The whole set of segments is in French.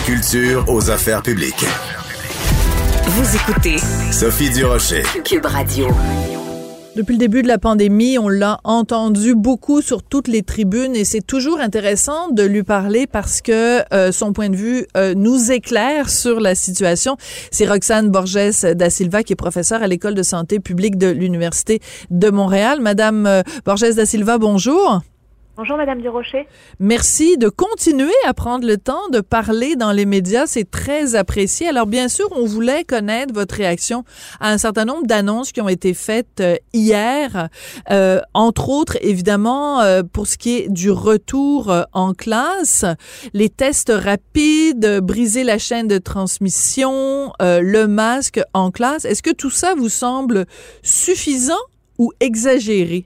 La culture aux affaires publiques. Vous écoutez Sophie Durocher. Cube Radio. Depuis le début de la pandémie, on l'a entendu beaucoup sur toutes les tribunes et c'est toujours intéressant de lui parler parce que euh, son point de vue euh, nous éclaire sur la situation. C'est Roxane Borges da Silva qui est professeure à l'école de santé publique de l'Université de Montréal. Madame euh, Borges da Silva, bonjour. Bonjour Madame Durocher. Merci de continuer à prendre le temps de parler dans les médias, c'est très apprécié. Alors bien sûr, on voulait connaître votre réaction à un certain nombre d'annonces qui ont été faites euh, hier, euh, entre autres évidemment euh, pour ce qui est du retour euh, en classe, les tests rapides, briser la chaîne de transmission, euh, le masque en classe. Est-ce que tout ça vous semble suffisant ou exagéré?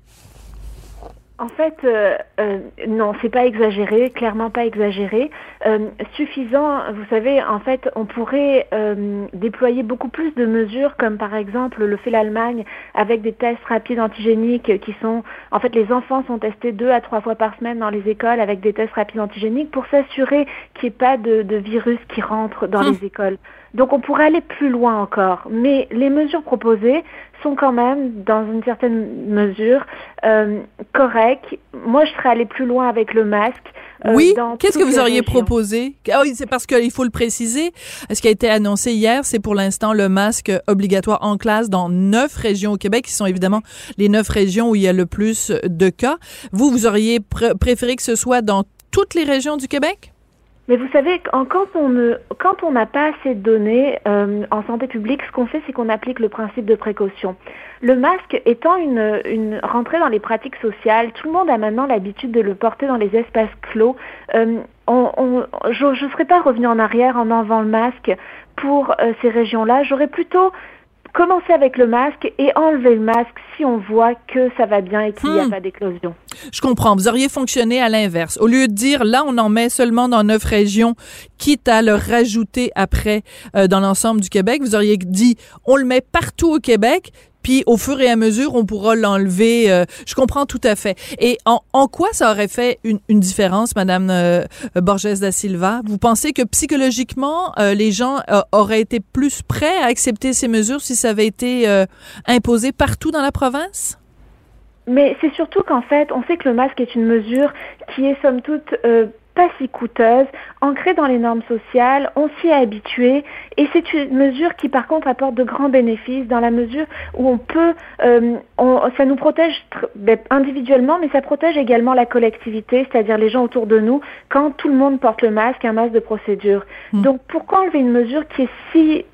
En fait, euh, euh, non, c'est pas exagéré, clairement pas exagéré. Euh, suffisant, vous savez, en fait, on pourrait euh, déployer beaucoup plus de mesures, comme par exemple le fait l'Allemagne avec des tests rapides antigéniques qui sont, en fait, les enfants sont testés deux à trois fois par semaine dans les écoles avec des tests rapides antigéniques pour s'assurer qu'il n'y ait pas de, de virus qui rentre dans Hum. les écoles. Donc on pourrait aller plus loin encore, mais les mesures proposées sont quand même, dans une certaine mesure, euh, correctes. Moi, je serais allée plus loin avec le masque. euh, Oui, qu'est-ce que vous auriez régions. proposé? Ah oui, c'est parce qu'il faut le préciser. Ce qui a été annoncé hier, c'est pour l'instant le masque obligatoire en classe dans neuf régions au Québec, qui sont évidemment les neuf régions où il y a le plus de cas. Vous, vous auriez pr- préféré que ce soit dans toutes les régions du Québec? Mais vous savez, quand on ne, quand on n'a pas assez de données euh, en santé publique, ce qu'on fait, c'est qu'on applique le principe de précaution. Le masque étant une, une rentrée dans les pratiques sociales, tout le monde a maintenant l'habitude de le porter dans les espaces clos. Euh, je ne serais pas revenue en arrière en enlevant le masque pour euh, ces régions-là. J'aurais plutôt commencé avec le masque et enlever le masque si on voit que ça va bien et qu'il n'y a Hmm. pas d'éclosion. Je comprends. Vous auriez fonctionné à l'inverse. Au lieu de dire là, on en met seulement dans neuf régions, quitte à le rajouter après euh, dans l'ensemble du Québec, vous auriez dit on le met partout au Québec. Puis au fur et à mesure, on pourra l'enlever. euh, je comprends tout à fait. Et en, en quoi ça aurait fait une, une différence, Madame euh, Borges da Silva? Vous pensez que psychologiquement, euh, les gens euh, auraient été plus prêts à accepter ces mesures si ça avait été euh, imposé partout dans la province? Mais c'est surtout qu'en fait, on sait que le masque est une mesure qui est somme toute euh, pas si coûteuse, ancrée dans les normes sociales, on s'y est habitué, et c'est une mesure qui par contre apporte de grands bénéfices dans la mesure où on peut, euh, on- ça nous protège ben, individuellement, mais ça protège également la collectivité, c'est-à-dire les gens autour de nous, quand tout le monde porte le masque, un masque de procédure. Mm. Donc pourquoi enlever une mesure qui est si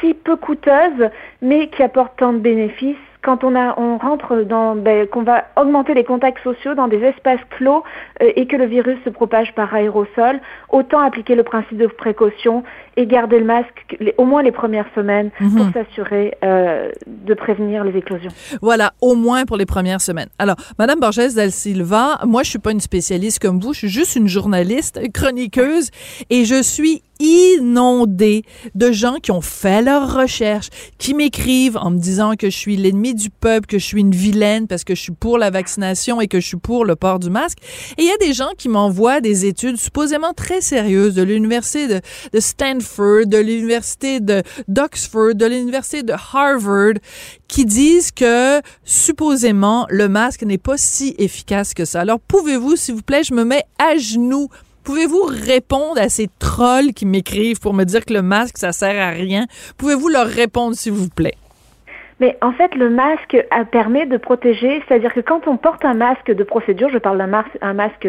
si peu coûteuse, mais qui apporte tant de bénéfices? Quand on a on rentre dans ben, qu'on va augmenter les contacts sociaux dans des espaces clos euh, et que le virus se propage par aérosol, autant appliquer le principe de précaution et garder le masque les- au moins les premières semaines Mhm. pour s'assurer euh, de prévenir les éclosions. Voilà, au moins pour les premières semaines. Alors, Madame Borges Del Silva, moi, je suis pas une spécialiste comme vous, je suis juste une journaliste, chroniqueuse, et je suis inondée de gens qui ont fait leurs recherches, qui m'écrivent en me disant que je suis l'ennemi du peuple, que je suis une vilaine parce que je suis pour la vaccination et que je suis pour le port du masque. Et il y a des gens qui m'envoient des études supposément très sérieuses de l'université de, de Stanford, de l'université de d'Oxford, de l'université de Harvard, qui disent que supposément le masque n'est pas si efficace que ça. Alors pouvez-vous, s'il vous plaît, je me mets à genoux Pouvez-vous répondre à ces trolls qui m'écrivent pour me dire que le masque, ça sert à rien? Pouvez-vous leur répondre, s'il vous plaît? Mais en fait, le masque permet de protéger, c'est-à-dire que quand on porte un masque de procédure, je parle d'un masque, un masque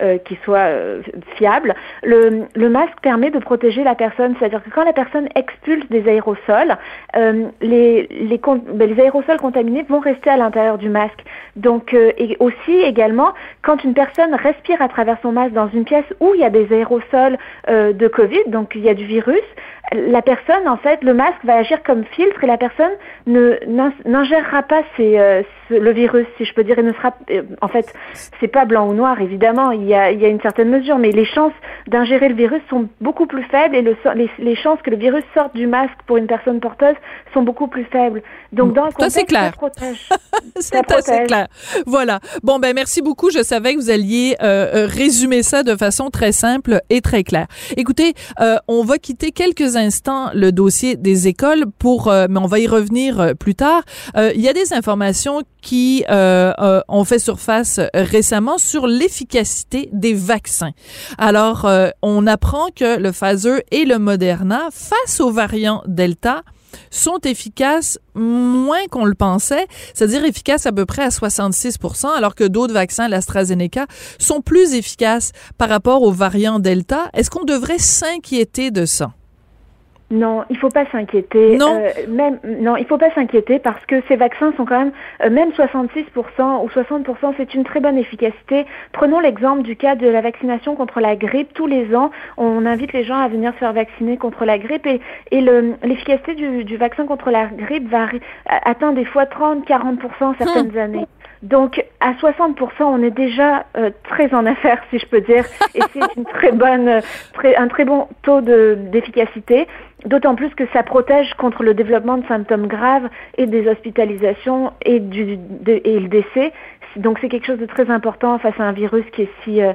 euh, qui soit euh, fiable, le, le, masque permet de protéger la personne, c'est-à-dire que quand la personne expulse des aérosols, euh, les, les, ben, les, aérosols contaminés vont rester à l'intérieur du masque. Donc, et aussi également, quand une personne respire à travers son masque dans une pièce où il y a des aérosols de Covid, donc il y a du virus, la personne, en fait, le masque va agir comme filtre et la personne ne n'ingérera pas euh, le virus, si je peux dire, et ne sera, euh, en fait, c'est pas blanc ou noir, évidemment, il y a, il y a une certaine mesure, mais les chances d'ingérer le virus sont beaucoup plus faibles et le, les, les, chances que le virus sorte du masque pour une personne porteuse sont beaucoup plus faibles. Donc, dans le contexte, ça, clair. protège. c'est assez clair. Voilà. Bon, ben, merci beaucoup. Je savais que vous alliez euh, résumer ça de façon très simple et très claire. Écoutez, on va quitter quelques instant le dossier des écoles pour, euh, mais on va y revenir euh, plus tard. Euh, il y a des informations qui ont fait surface récemment sur l'efficacité des vaccins. Alors, on apprend que le Pfizer et le Moderna, face aux variants Delta, sont efficaces moins qu'on le pensait, c'est-à-dire efficaces à peu près à 66% alors que d'autres vaccins, l'AstraZeneca, sont plus efficaces par rapport aux variants Delta. Est-ce qu'on devrait s'inquiéter de ça? Non, il faut pas s'inquiéter. Non. Euh, même non, il faut pas s'inquiéter parce que ces vaccins sont quand même euh, même 66% ou 60%, c'est une très bonne efficacité. Prenons l'exemple du cas de la vaccination contre la grippe. Tous les ans, on invite les gens à venir se faire vacciner contre la grippe et, et l'efficacité du, du, vaccin contre la grippe va atteint des fois 30-40% certaines hum. années. Donc à 60%, on est déjà euh, très en affaire, si je peux dire, et c'est une très bonne, très, un très bon taux d'efficacité. D'autant plus que ça protège contre le développement de symptômes graves et des hospitalisations et, du, et le décès. Donc c'est quelque chose de très important face à un virus qui est si, euh,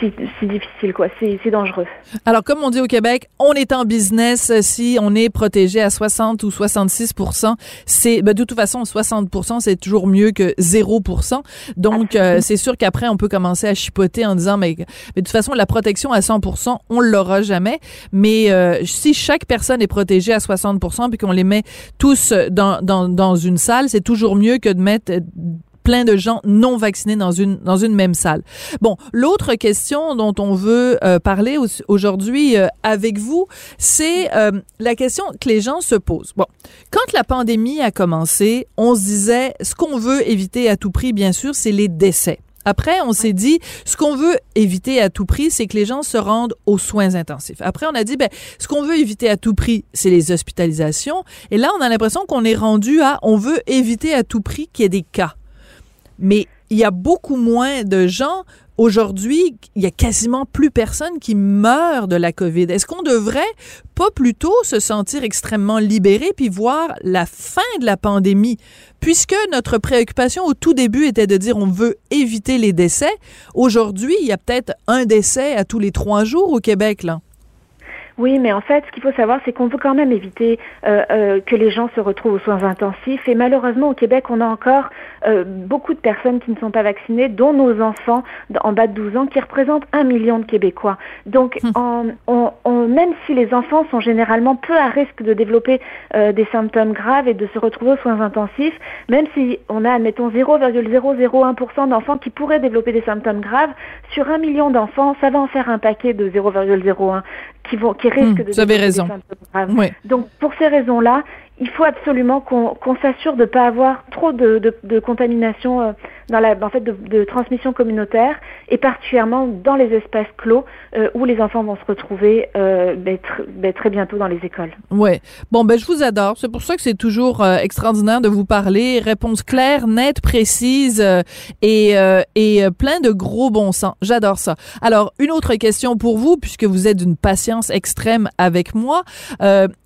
c'est difficile, quoi. C'est dangereux. Alors, comme on dit au Québec, on est en business si on est protégé à 60 ou 66 C'est ben, de toute façon 60 c'est toujours mieux que 0 Donc, euh, c'est sûr qu'après on peut commencer à chipoter en disant mais, mais, de toute façon la protection à 100 on l'aura jamais. Mais euh, si chaque personne est protégée à 60 puis qu'on les met tous dans dans, dans une salle, c'est toujours mieux que de mettre plein de gens non vaccinés dans une dans une même salle. Bon, l'autre question dont on veut euh, parler aujourd'hui euh, avec vous, c'est euh, la question que les gens se posent. Bon, quand la pandémie a commencé, on se disait ce qu'on veut éviter à tout prix, bien sûr, c'est les décès. Après, on s'est dit, ce qu'on veut éviter à tout prix, c'est que les gens se rendent aux soins intensifs. Après, on a dit, ben, ce qu'on veut éviter à tout prix, c'est les hospitalisations. Et là, on a l'impression qu'on est rendu à, on veut éviter à tout prix qu'il y ait des cas mais il y a beaucoup moins de gens Aujourd'hui, il y a quasiment plus personne qui meurt de la COVID. Est-ce qu'on devrait pas plutôt se sentir extrêmement libéré puis voir la fin de la pandémie? Puisque notre préoccupation au tout début était de dire on veut éviter les décès, aujourd'hui, il y a peut-être un décès à tous les trois jours au Québec, là. Oui, mais en fait, ce qu'il faut savoir, c'est qu'on veut quand même éviter euh, euh, que les gens se retrouvent aux soins intensifs. Et malheureusement, au Québec, on a encore euh, beaucoup de personnes qui ne sont pas vaccinées, dont nos enfants en bas de 12 ans, qui représentent un million de Québécois. Donc, hum. on, on, même si les enfants sont généralement peu à risque de développer des symptômes graves et de se retrouver aux soins intensifs, même si on a, admettons, 0,001% d'enfants qui pourraient développer des symptômes graves, sur un million d'enfants, ça va en faire un paquet de 0,01 qui vont qui risquent hmm, de vous avez raison. Oui. Donc pour ces raisons-là, il faut absolument qu'on s'assure de ne pas avoir trop de, contamination euh, dans la, en fait, de, transmission communautaire et particulièrement dans les espaces clos euh, où les enfants vont se retrouver euh, ben, ben, très bientôt dans les écoles. Ouais. Bon, ben je vous adore. C'est pour ça que c'est toujours euh, extraordinaire de vous parler. Réponse claire, nette, précise et, et plein de gros bon sens. J'adore ça. Alors, une autre question pour vous, puisque vous êtes d'une patience extrême avec moi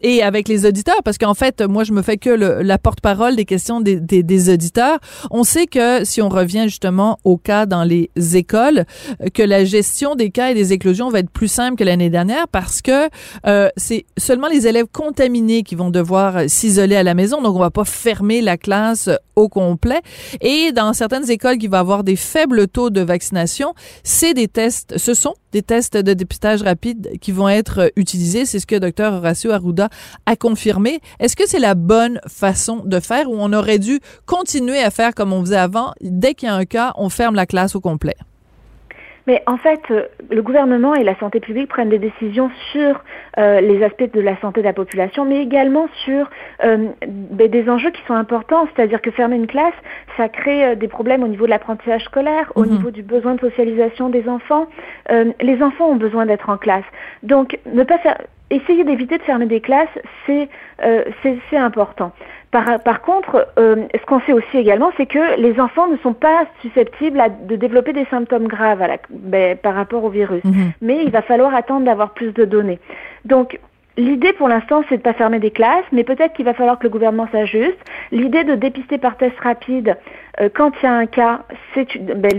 et avec les auditeurs, parce qu'en fait, moi, je me fais que le, la porte-parole des questions des, des, des auditeurs. On sait que si on revient justement au cas dans les écoles, que la gestion des cas et des éclosions va être plus simple que l'année dernière parce que euh, c'est seulement les élèves contaminés qui vont devoir s'isoler à la maison. Donc, on va pas fermer la classe au complet. Et dans certaines écoles qui vont avoir des faibles taux de vaccination, c'est des tests, ce sont des tests de dépistage rapide qui vont être utilisés. C'est ce que Dr Horacio Arruda a confirmé. Est-ce que c'est la bonne façon de faire ou on aurait dû continuer à faire comme on faisait avant? Dès qu'il y a un cas, on ferme la classe au complet. Mais en fait, euh, le gouvernement et la santé publique prennent des décisions sur euh, les aspects de la santé de la population, mais également sur euh, ben, des enjeux qui sont importants. C'est-à-dire que fermer une classe, ça crée des problèmes au niveau de l'apprentissage scolaire, au mhm. niveau du besoin de socialisation des enfants. les enfants ont besoin d'être en classe. Donc, ne pas faire, essayer d'éviter de fermer des classes, c'est c'est important. Par, contre, euh, ce qu'on sait aussi également, c'est que les enfants ne sont pas susceptibles de développer des symptômes graves ben, par rapport au virus. Mhm. Mais il va falloir attendre d'avoir plus de données. Donc, L'idée pour l'instant, c'est de ne pas fermer des classes, mais peut-être qu'il va falloir que le gouvernement s'ajuste. L'idée de dépister par test rapide euh, quand il y a un cas, c'est une, ben,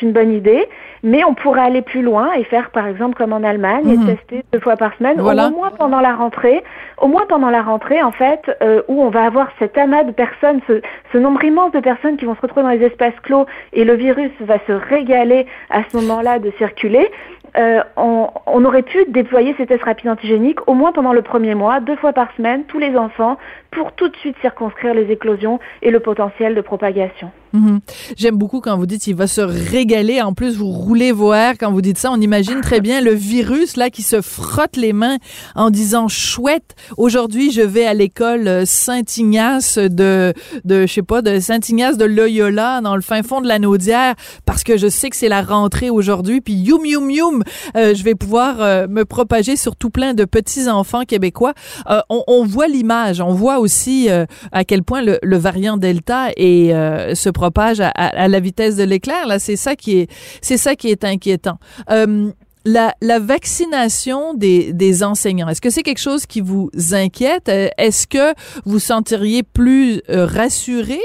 une bonne idée, mais on pourrait aller plus loin et faire par exemple comme en Allemagne et mhm. tester deux fois par semaine, au moins pendant la rentrée, au moins pendant la rentrée en fait, euh, où on va avoir cet amas de personnes, ce, ce nombre immense de personnes qui vont se retrouver dans les espaces clos et le virus va se régaler à ce moment-là de circuler. Euh, on, on, aurait pu déployer ces tests rapides antigéniques au moins pendant le premier mois, deux fois par semaine, tous les enfants, pour tout de suite circonscrire les éclosions et le potentiel de propagation. Mhm. J'aime beaucoup quand vous dites il va se régaler. En plus, vous roulez vos airs quand vous dites ça. On imagine très bien le virus là qui se frotte les mains en disant chouette. Aujourd'hui, je vais à l'école Saint-Ignace de de je sais pas de Saint-Ignace de Loyola dans le fin fond de la Naudière parce que je sais que c'est la rentrée aujourd'hui. Puis youm youm youm, euh, je vais pouvoir euh, me propager sur tout plein de petits enfants québécois. Euh, on, voit l'image, on voit aussi à quel point le, le variant Delta est se propage à, la vitesse de l'éclair. Là, c'est ça qui est, c'est ça qui est inquiétant. Euh, la, la, vaccination des, des enseignants, est-ce que c'est quelque chose qui vous inquiète? Euh, est-ce que vous sentiriez plus euh, rassuré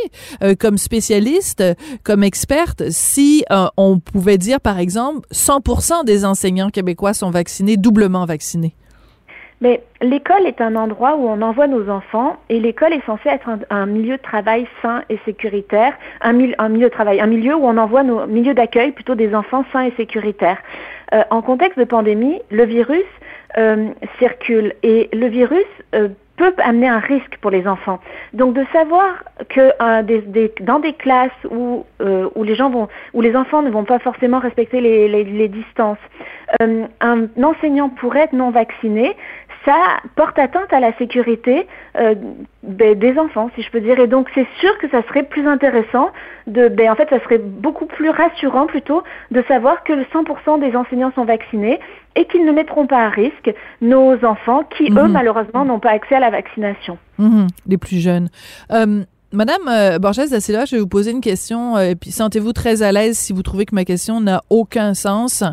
comme spécialiste, comme experte, si on pouvait dire, par exemple, 100% des enseignants québécois sont vaccinés, doublement vaccinés? Mais l'école est un endroit où on envoie nos enfants et l'école est censée être un, milieu de travail sain et sécuritaire, un, milieu de travail, un milieu où on envoie nos milieux d'accueil plutôt des enfants sains et sécuritaires. Euh, en contexte de pandémie, le virus euh, circule et le virus euh, peut amener un risque pour les enfants. Donc de savoir que dans des classes où, où les enfants ne vont pas forcément respecter les distances, un enseignant pourrait être non vacciné, ça porte atteinte à la sécurité euh, des enfants, si je peux dire. Et donc, c'est sûr que ça serait plus intéressant de, ben, en fait, ça serait beaucoup plus rassurant plutôt de savoir que le 100% des enseignants sont vaccinés et qu'ils ne mettront pas à risque nos enfants qui, eux, mhm. malheureusement, n'ont pas accès à la vaccination. Mhm. les plus jeunes. Euh, Madame euh, Borges là, je vais vous poser une question, et puis sentez-vous très à l'aise si vous trouvez que ma question n'a aucun sens.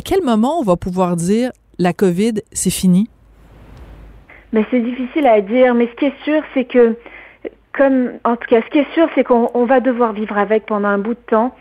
À quel moment on va pouvoir dire la COVID, c'est fini? Mais c'est difficile à dire. Mais ce qui est sûr, c'est que, en tout cas, ce qui est sûr, c'est qu'on va devoir vivre avec pendant un bout de temps.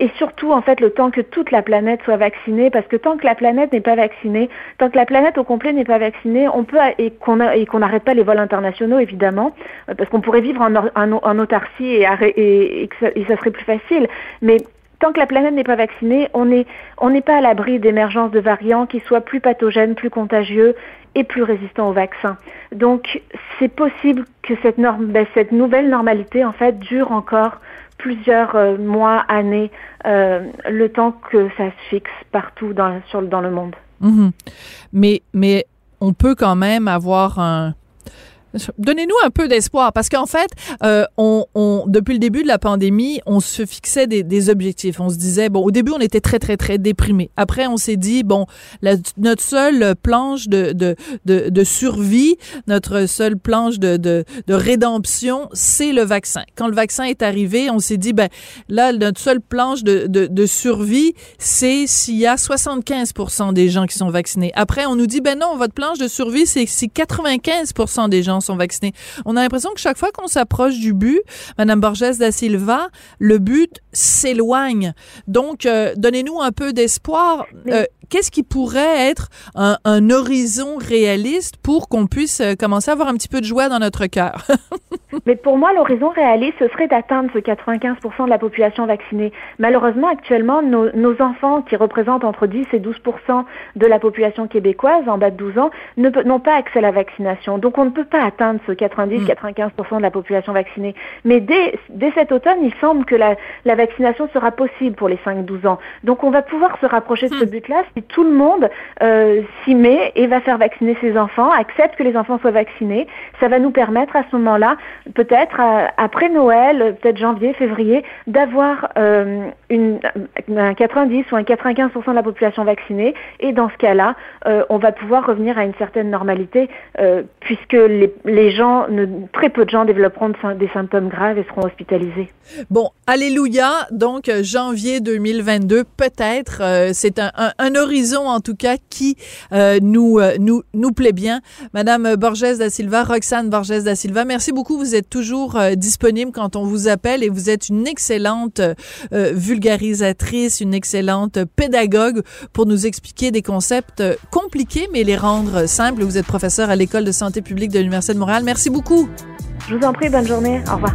Et surtout, en fait, le temps que toute la planète soit vaccinée, parce que tant que la planète n'est pas vaccinée, tant que la planète au complet n'est pas vaccinée, on peut et qu'on n'arrête pas les vols internationaux, évidemment, euh, parce qu'on pourrait vivre en, autarcie et, et ça serait plus facile. Mais tant que la planète n'est pas vaccinée, on n'est on n'est pas à l'abri d'émergence de variants qui soient plus pathogènes, plus contagieux et plus résistants au vaccin. Donc, c'est possible que cette, norme, ben, cette nouvelle normalité, en fait, dure encore plusieurs euh, mois, années, euh, le temps que ça se fixe partout dans, sur, dans le monde. Mhm. Mais, mais on peut quand même avoir un, Donnez-nous un peu d'espoir parce qu'en fait, euh, on, on, depuis le début de la pandémie, on se fixait des, des, objectifs. On se disait, bon, au début, on était très, très, très déprimé. Après, on s'est dit, bon, la, notre seule planche de, de, de, de, survie, notre seule planche de, de, de rédemption, c'est le vaccin. Quand le vaccin est arrivé, on s'est dit, ben là, notre seule planche de, de, de survie, c'est s'il y a 75 des gens qui sont vaccinés. Après, on nous dit, ben non, votre planche de survie, c'est si 95 des gens sont vaccinés. On a l'impression que chaque fois qu'on s'approche du but, Madame Borges da Silva, le but s'éloigne. Donc, euh, donnez-nous un peu d'espoir. Euh, qu'est-ce qui pourrait être un, un horizon réaliste pour qu'on puisse euh, commencer à avoir un petit peu de joie dans notre cœur? Mais pour moi, l'horizon réaliste, ce serait d'atteindre ce 95% de la population vaccinée. Malheureusement, actuellement, nos, nos, enfants, qui représentent entre 10 et 12% de la population québécoise en bas de 12 ans, n'ont pas accès à la vaccination. Donc, on ne peut pas atteindre ce 90-95% mm. de la population vaccinée. Mais dès, dès cet automne, il semble que la, la vaccination sera possible pour les 5-12 ans. Donc, on va pouvoir se rapprocher de ce mm. but-là si tout le monde euh, s'y met et va faire vacciner ses enfants, accepte que les enfants soient vaccinés. Ça va nous permettre à ce moment-là peut-être après Noël, peut-être janvier, février, d'avoir euh, un 90 ou un 95% de la population vaccinée. Et dans ce cas-là, euh, on va pouvoir revenir à une certaine normalité euh, puisque les, les gens, ne, très peu de gens développeront des symptômes graves et seront hospitalisés. Bon, alléluia. Donc, janvier 2022, peut-être, c'est un, un, un, horizon en tout cas qui nous, nous, nous plaît bien. Madame Borges da Silva, Roxane Borges da Silva, merci beaucoup. Vous êtes toujours euh, disponible quand on vous appelle et vous êtes une excellente euh, vulgarisatrice, une excellente pédagogue pour nous expliquer des concepts compliqués mais les rendre simples. Vous êtes professeur à l'école de santé publique de l'Université de Montréal. Merci beaucoup. Je vous en prie, bonne journée. Au revoir.